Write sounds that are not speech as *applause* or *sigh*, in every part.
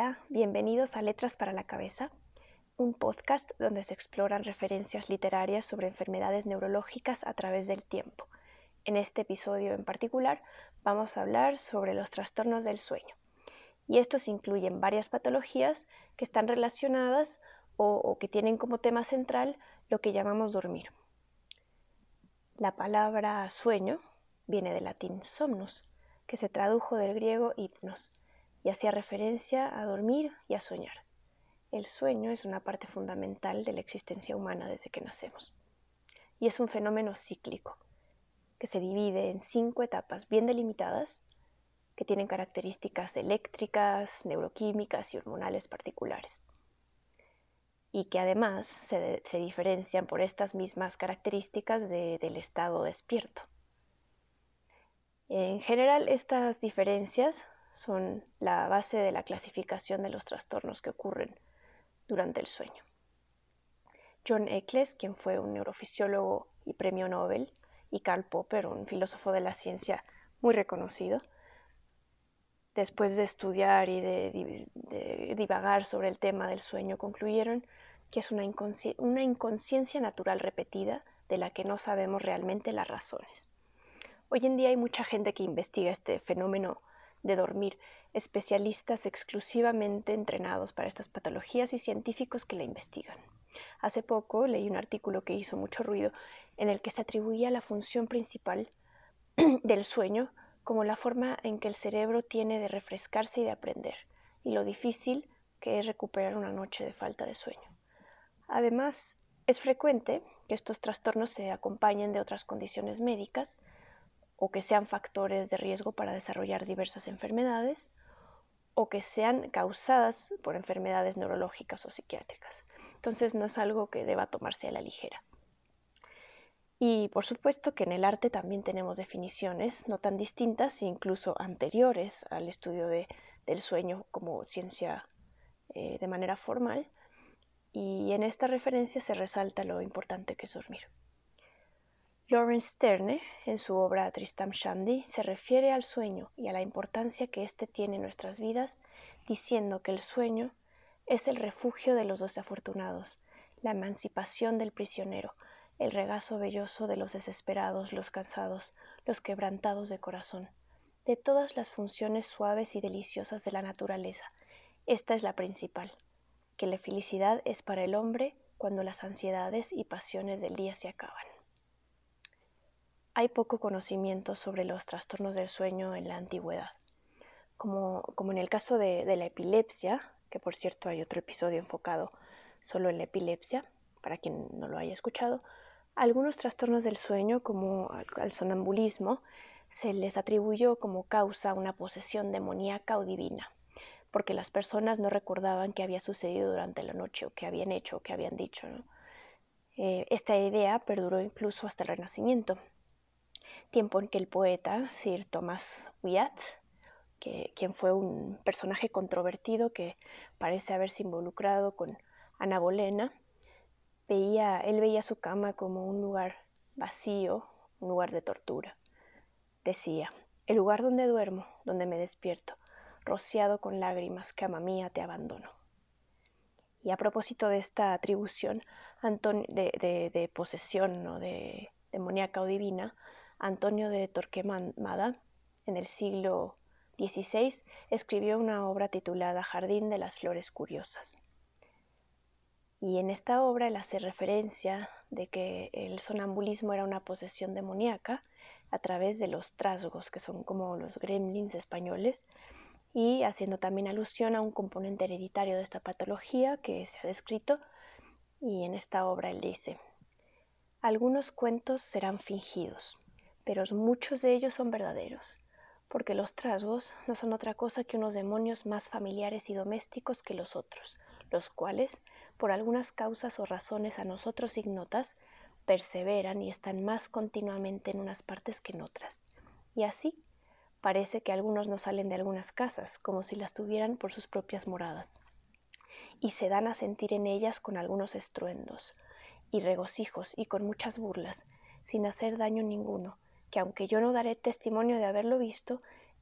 Hola, bienvenidos a Letras para la Cabeza, un podcast donde se exploran referencias literarias sobre enfermedades neurológicas a través del tiempo. En este episodio en particular vamos a hablar sobre los trastornos del sueño. Y estos incluyen varias patologías que están relacionadas o, que tienen como tema central lo que llamamos dormir. La palabra sueño viene del latín somnus, que se tradujo del griego hipnos y hacía referencia a dormir y a soñar. El sueño es una parte fundamental de la existencia humana desde que nacemos. Y es un fenómeno cíclico, que se divide en cinco etapas bien delimitadas, que tienen características eléctricas, neuroquímicas y hormonales particulares. Y que además se, diferencian por estas mismas características del estado despierto. En general, estas diferencias son la base de la clasificación de los trastornos que ocurren durante el sueño. John Eccles, quien fue un neurofisiólogo y premio Nobel, y Karl Popper, un filósofo de la ciencia muy reconocido, después de estudiar y de, divagar sobre el tema del sueño, concluyeron que es una inconsciencia natural repetida de la que no sabemos realmente las razones. Hoy en día hay mucha gente que investiga este fenómeno de dormir, especialistas exclusivamente entrenados para estas patologías y científicos que la investigan. Hace poco leí un artículo que hizo mucho ruido en el que se atribuía la función principal *clears throat* del sueño como la forma en que el cerebro tiene de refrescarse y de aprender, y lo difícil que es recuperar una noche de falta de sueño. Además, es frecuente que estos trastornos se acompañen de otras condiciones médicas, o que sean factores de riesgo para desarrollar diversas enfermedades o que sean causadas por enfermedades neurológicas o psiquiátricas. Entonces no es algo que deba tomarse a la ligera. Y por supuesto que en el arte también tenemos definiciones no tan distintas incluso anteriores al estudio del sueño como ciencia eh, de manera formal. Y en esta referencia se resalta lo importante que es dormir. Lawrence Sterne, en su obra Tristam Shandy, se refiere al sueño y a la importancia que éste tiene en nuestras vidas, diciendo que el sueño es el refugio de los desafortunados, la emancipación del prisionero, el regazo velloso de los desesperados, los cansados, los quebrantados de corazón, de todas las funciones suaves y deliciosas de la naturaleza. Esta es la principal, que la felicidad es para el hombre cuando las ansiedades y pasiones del día se acaban. Hay poco conocimiento sobre los trastornos del sueño en la antigüedad. Como, en el caso de, la epilepsia, que por cierto hay otro episodio enfocado solo en la epilepsia, para quien no lo haya escuchado, algunos trastornos del sueño, como al sonambulismo, se les atribuyó como causa una posesión demoníaca o divina, porque las personas no recordaban qué había sucedido durante la noche o qué habían hecho o qué habían dicho. Eh, esta idea perduró incluso hasta el Renacimiento, tiempo en que el poeta Sir Thomas Wyatt, que, quien fue un personaje controvertido que parece haberse involucrado con Ana Bolena, veía, él veía su cama como un lugar vacío, un lugar de tortura. Decía, el lugar donde duermo, donde me despierto, rociado con lágrimas, cama mía, te abandono. Y a propósito de esta atribución de, de, posesión o de demoníaca o divina, Antonio de Torquemada, en el siglo XVI, escribió una obra titulada Jardín de las Flores Curiosas. Y en esta obra él hace referencia de que el sonambulismo era una posesión demoníaca a través de los trasgos, que son como los gremlins españoles, y haciendo también alusión a un componente hereditario de esta patología que se ha descrito. Y en esta obra él dice, algunos cuentos serán fingidos, pero muchos de ellos son verdaderos, porque los trasgos no son otra cosa que unos demonios más familiares y domésticos que los otros, los cuales, por algunas causas o razones a nosotros ignotas, perseveran y están más continuamente en unas partes que en otras. Y así, parece que algunos no salen de algunas casas, como si las tuvieran por sus propias moradas, y se dan a sentir en ellas con algunos estruendos, y regocijos, y con muchas burlas, sin hacer daño ninguno, que aunque yo no daré testimonio de haberlo visto,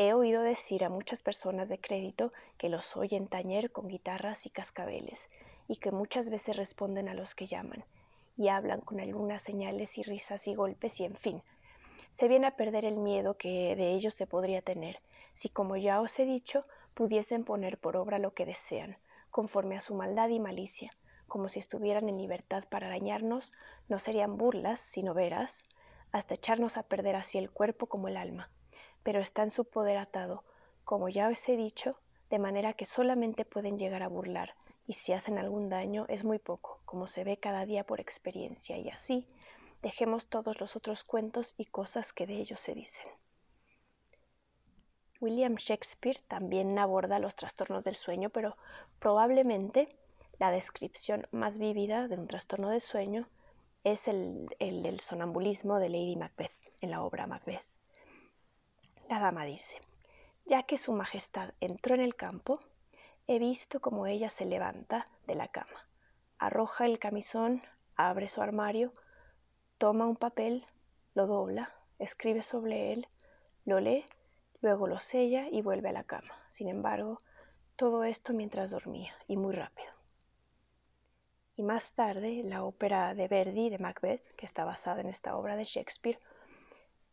He oído decir a muchas personas de crédito que los oyen tañer con guitarras y cascabeles, y que muchas veces responden a los que llaman, y hablan con algunas señales y risas y golpes, y en fin, se viene a perder el miedo que de ellos se podría tener, si como ya os he dicho, pudiesen poner por obra lo que desean, conforme a su maldad y malicia, como si estuvieran en libertad para arañarnos, no serían burlas, sino veras, hasta echarnos a perder así el cuerpo como el alma pero está en su poder atado, como ya os he dicho, de manera que solamente pueden llegar a burlar, y si hacen algún daño es muy poco, como se ve cada día por experiencia, y así dejemos todos los otros cuentos y cosas que de ellos se dicen. William Shakespeare también aborda los trastornos del sueño, pero probablemente la descripción más vívida de un trastorno de sueño es el, el del sonambulismo de Lady Macbeth en la obra Macbeth. La dama dice, ya que Su Majestad entró en el campo, he visto cómo ella se levanta de la cama, arroja el camisón, abre su armario, toma un papel, lo dobla, escribe sobre él, lo lee, luego lo sella y vuelve a la cama. Sin embargo, todo esto mientras dormía, y muy rápido. Y más tarde, la ópera de Verdi de Macbeth, que está basada en esta obra de Shakespeare,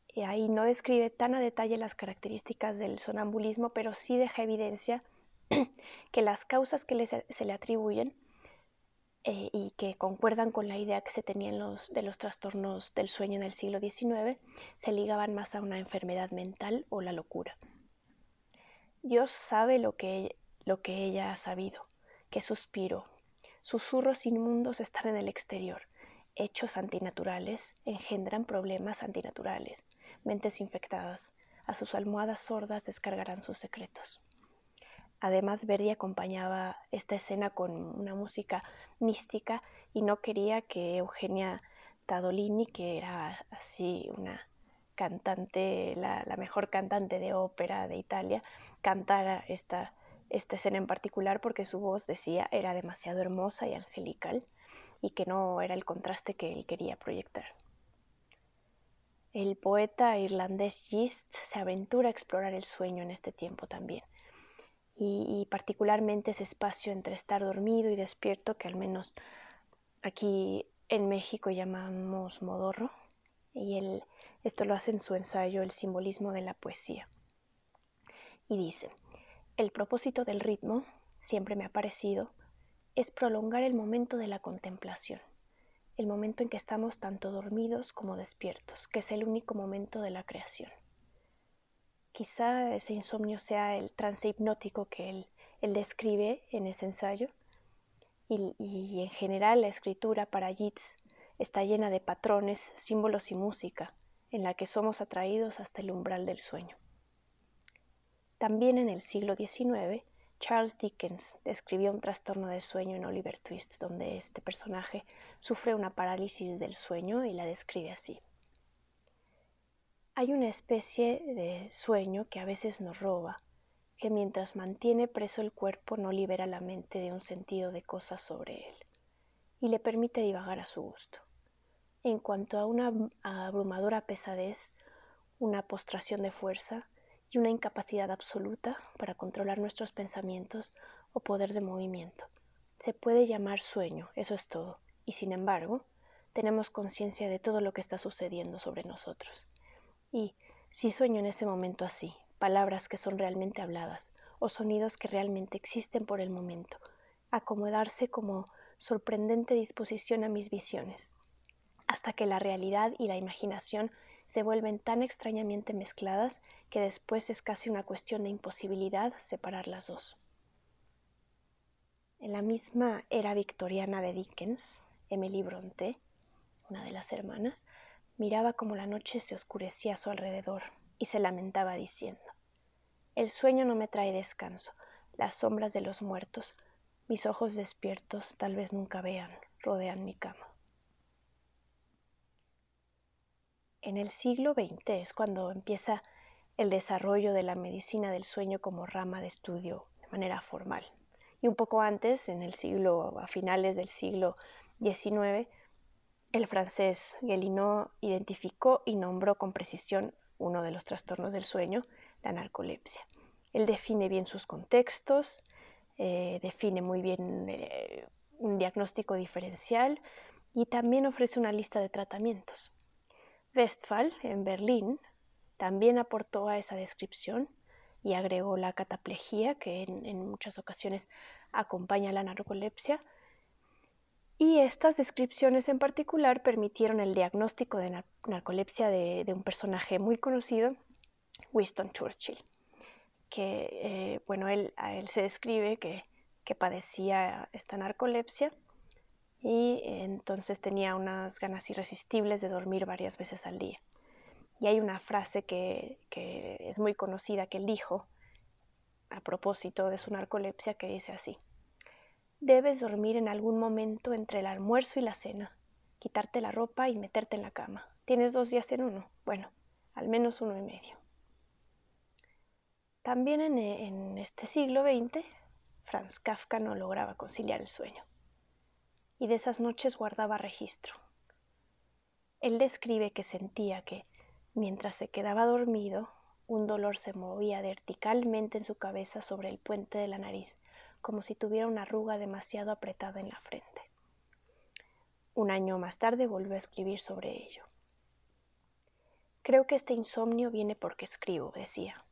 y ahí no describe tan a detalle las características del sonambulismo, pero sí deja evidencia *clears throat* que las causas que se le atribuyen eh, y que concuerdan con la idea que se tenían los, de los trastornos del sueño en el siglo XIX se ligaban más a una enfermedad mental o la locura. Dios sabe lo que, lo que ella ha sabido, que suspiro. Susurros inmundos están en el exterior. Hechos antinaturales engendran problemas antinaturales mentes infectadas, a sus almohadas sordas descargarán sus secretos. Además, Verdi acompañaba esta escena con una música mística y no quería que Eugenia Tadolini, que era así una cantante, la, mejor cantante de ópera de Italia, cantara esta, esta escena en particular porque su voz, decía, era demasiado hermosa y angelical y que no era el contraste que él quería proyectar. El poeta irlandés Gist se aventura a explorar el sueño en este tiempo también, y, particularmente ese espacio entre estar dormido y despierto que al menos aquí en México llamamos modorro, y él, esto lo hace en su ensayo El simbolismo de la poesía. Y dice, el propósito del ritmo, siempre me ha parecido, es prolongar el momento de la contemplación el momento en que estamos tanto dormidos como despiertos, que es el único momento de la creación. Quizá ese insomnio sea el trance hipnótico que él, describe en ese ensayo, y, en general la escritura para Yeats está llena de patrones, símbolos y música, en la que somos atraídos hasta el umbral del sueño. También en el siglo XIX Charles Dickens describió un trastorno del sueño en Oliver Twist, donde este personaje sufre una parálisis del sueño y la describe así. Hay una especie de sueño que a veces nos roba, que mientras mantiene preso el cuerpo no libera la mente de un sentido de cosas sobre él y le permite divagar a su gusto. En cuanto a una abrumadora pesadez, una postración de fuerza, una incapacidad absoluta para controlar nuestros pensamientos o poder de movimiento. Se puede llamar sueño, eso es todo, y sin embargo, tenemos conciencia de todo lo que está sucediendo sobre nosotros. Y si sueño en ese momento así, palabras que son realmente habladas, o sonidos que realmente existen por el momento, acomodarse como sorprendente disposición a mis visiones, hasta que la realidad y la imaginación se vuelven tan extrañamente mezcladas que después es casi una cuestión de imposibilidad separar las dos. En la misma era victoriana de Dickens, Emily Bronte, una de las hermanas, miraba como la noche se oscurecía a su alrededor y se lamentaba diciendo El sueño no me trae descanso, las sombras de los muertos, mis ojos despiertos tal vez nunca vean, rodean mi cama. En el siglo XX es cuando empieza el desarrollo de la medicina del sueño como rama de estudio de manera formal. Y un poco antes, en el siglo, a finales del siglo XIX, el francés Guélinot identificó y nombró con precisión uno de los trastornos del sueño, la narcolepsia. Él define bien sus contextos, eh, define muy bien eh, un diagnóstico diferencial y también ofrece una lista de tratamientos. Westphal, en Berlín, también aportó a esa descripción y agregó la cataplejía, que en, muchas ocasiones acompaña a la narcolepsia. Y estas descripciones en particular permitieron el diagnóstico de narcolepsia de, un personaje muy conocido, Winston Churchill, que, eh, bueno, él, a él se describe que, que padecía esta narcolepsia y entonces tenía unas ganas irresistibles de dormir varias veces al día. Y hay una frase que, es muy conocida que él dijo a propósito de su narcolepsia que dice así, debes dormir en algún momento entre el almuerzo y la cena, quitarte la ropa y meterte en la cama. Tienes dos días en uno, bueno, al menos uno y medio. También en, este siglo XX, Franz Kafka no lograba conciliar el sueño, y de esas noches guardaba registro. Él describe que sentía que Mientras se quedaba dormido, un dolor se movía verticalmente en su cabeza sobre el puente de la nariz, como si tuviera una arruga demasiado apretada en la frente. Un año más tarde volvió a escribir sobre ello. Creo que este insomnio viene porque escribo, decía,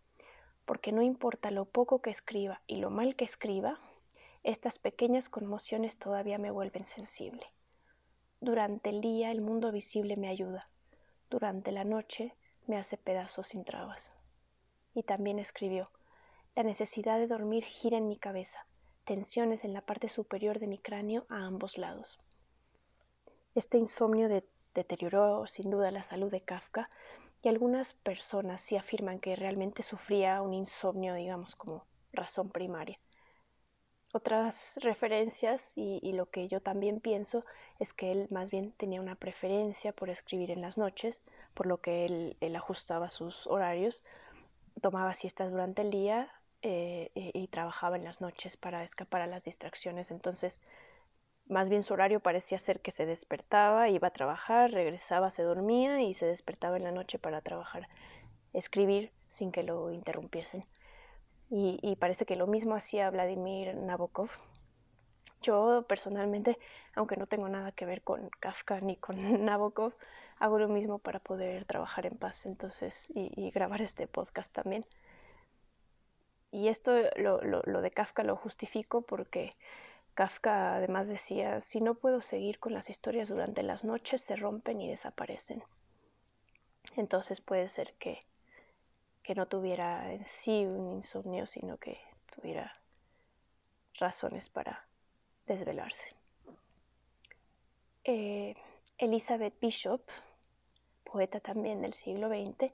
porque no importa lo poco que escriba y lo mal que escriba, estas pequeñas conmociones todavía me vuelven sensible. Durante el día el mundo visible me ayuda, durante la noche me hace pedazos sin trabas. Y también escribió, la necesidad de dormir gira en mi cabeza, tensiones en la parte superior de mi cráneo a ambos lados. Este insomnio deterioró sin duda la salud de Kafka y algunas personas sí afirman que realmente sufría un insomnio, digamos, como razón primaria. Otras referencias y, lo que yo también pienso es que él más bien tenía una preferencia por escribir en las noches, por lo que él, ajustaba sus horarios, tomaba siestas durante el día eh, y, trabajaba en las noches para escapar a las distracciones. Entonces, más bien su horario parecía ser que se despertaba, iba a trabajar, regresaba, se dormía y se despertaba en la noche para trabajar, escribir sin que lo interrumpiesen y, parece que lo mismo hacía Vladimir Nabokov. Yo personalmente, aunque no tengo nada que ver con Kafka ni con *laughs* Nabokov, hago lo mismo para poder trabajar en paz entonces y, grabar este podcast también. Y esto, lo, lo, de Kafka lo justifico porque Kafka además decía, si no puedo seguir con las historias durante las noches, se rompen y desaparecen. Entonces puede ser que que no tuviera en sí un insomnio, sino que tuviera razones para desvelarse. Eh, Elizabeth Bishop, poeta también del siglo XX,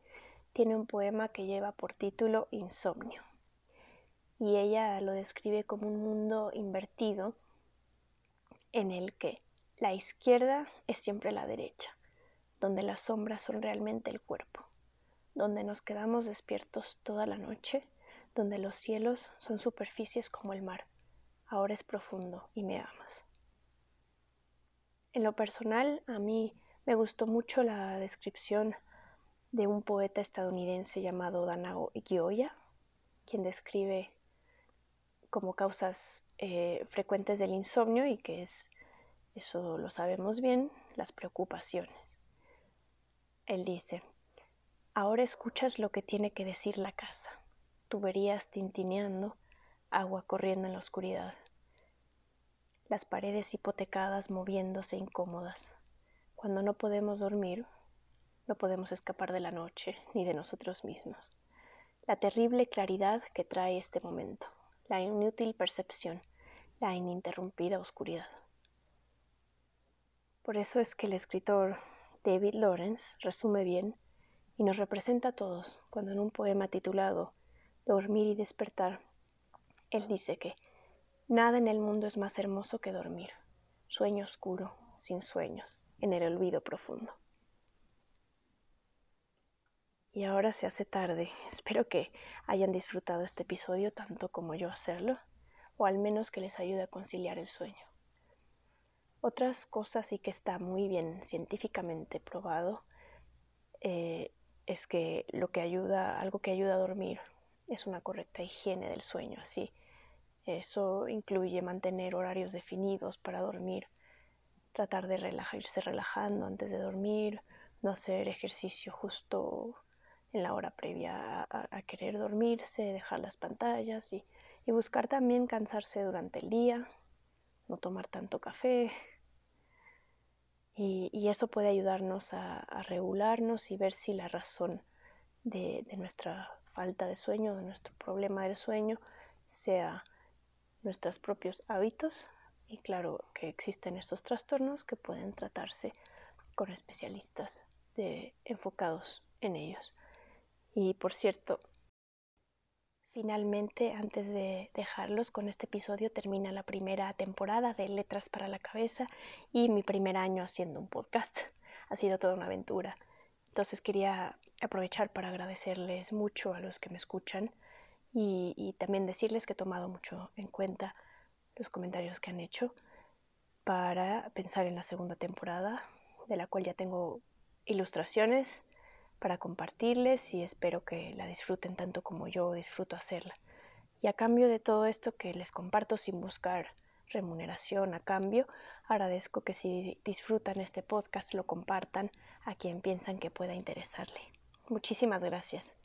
tiene un poema que lleva por título Insomnio. Y ella lo describe como un mundo invertido en el que la izquierda es siempre la derecha, donde las sombras son realmente el cuerpo donde nos quedamos despiertos toda la noche, donde los cielos son superficies como el mar. Ahora es profundo y me amas. En lo personal, a mí me gustó mucho la descripción de un poeta estadounidense llamado Danao Gioia, quien describe como causas eh, frecuentes del insomnio y que es, eso lo sabemos bien, las preocupaciones. Él dice, Ahora escuchas lo que tiene que decir la casa, tuberías tintineando, agua corriendo en la oscuridad, las paredes hipotecadas moviéndose incómodas. Cuando no podemos dormir, no podemos escapar de la noche ni de nosotros mismos. La terrible claridad que trae este momento, la inútil percepción, la ininterrumpida oscuridad. Por eso es que el escritor David Lawrence resume bien y nos representa a todos cuando en un poema titulado Dormir y despertar, él dice que nada en el mundo es más hermoso que dormir, sueño oscuro, sin sueños, en el olvido profundo. Y ahora se hace tarde, *laughs* espero que hayan disfrutado este episodio tanto como yo hacerlo, o al menos que les ayude a conciliar el sueño. Otras cosas y que está muy bien científicamente probado eh, es que lo que ayuda, algo que ayuda a dormir es una correcta higiene del sueño, así. Eso incluye mantener horarios definidos para dormir, tratar de relajarse relajando antes de dormir, no hacer ejercicio justo en la hora previa a, querer dormirse, dejar las pantallas y, buscar también cansarse durante el día, no tomar tanto café. Y, eso puede ayudarnos a, regularnos y ver si la razón de, nuestra falta de sueño, de nuestro problema del sueño, sea nuestros propios hábitos y claro que existen estos trastornos que pueden tratarse con especialistas enfocados en ellos. Y por cierto, finalmente, antes de dejarlos con este episodio, termina la primera temporada de Letras para la Cabeza y mi primer año haciendo un podcast. Ha sido toda una aventura. Entonces quería aprovechar para agradecerles mucho a los que me escuchan y, también decirles que he tomado mucho en cuenta los comentarios que han hecho para pensar en la segunda temporada, de la cual ya tengo ilustraciones para compartirles y espero que la disfruten tanto como yo disfruto hacerla. Y a cambio de todo esto que les comparto sin buscar remuneración a cambio, agradezco que si disfrutan este podcast lo compartan a quien piensan que pueda interesarle. Muchísimas gracias.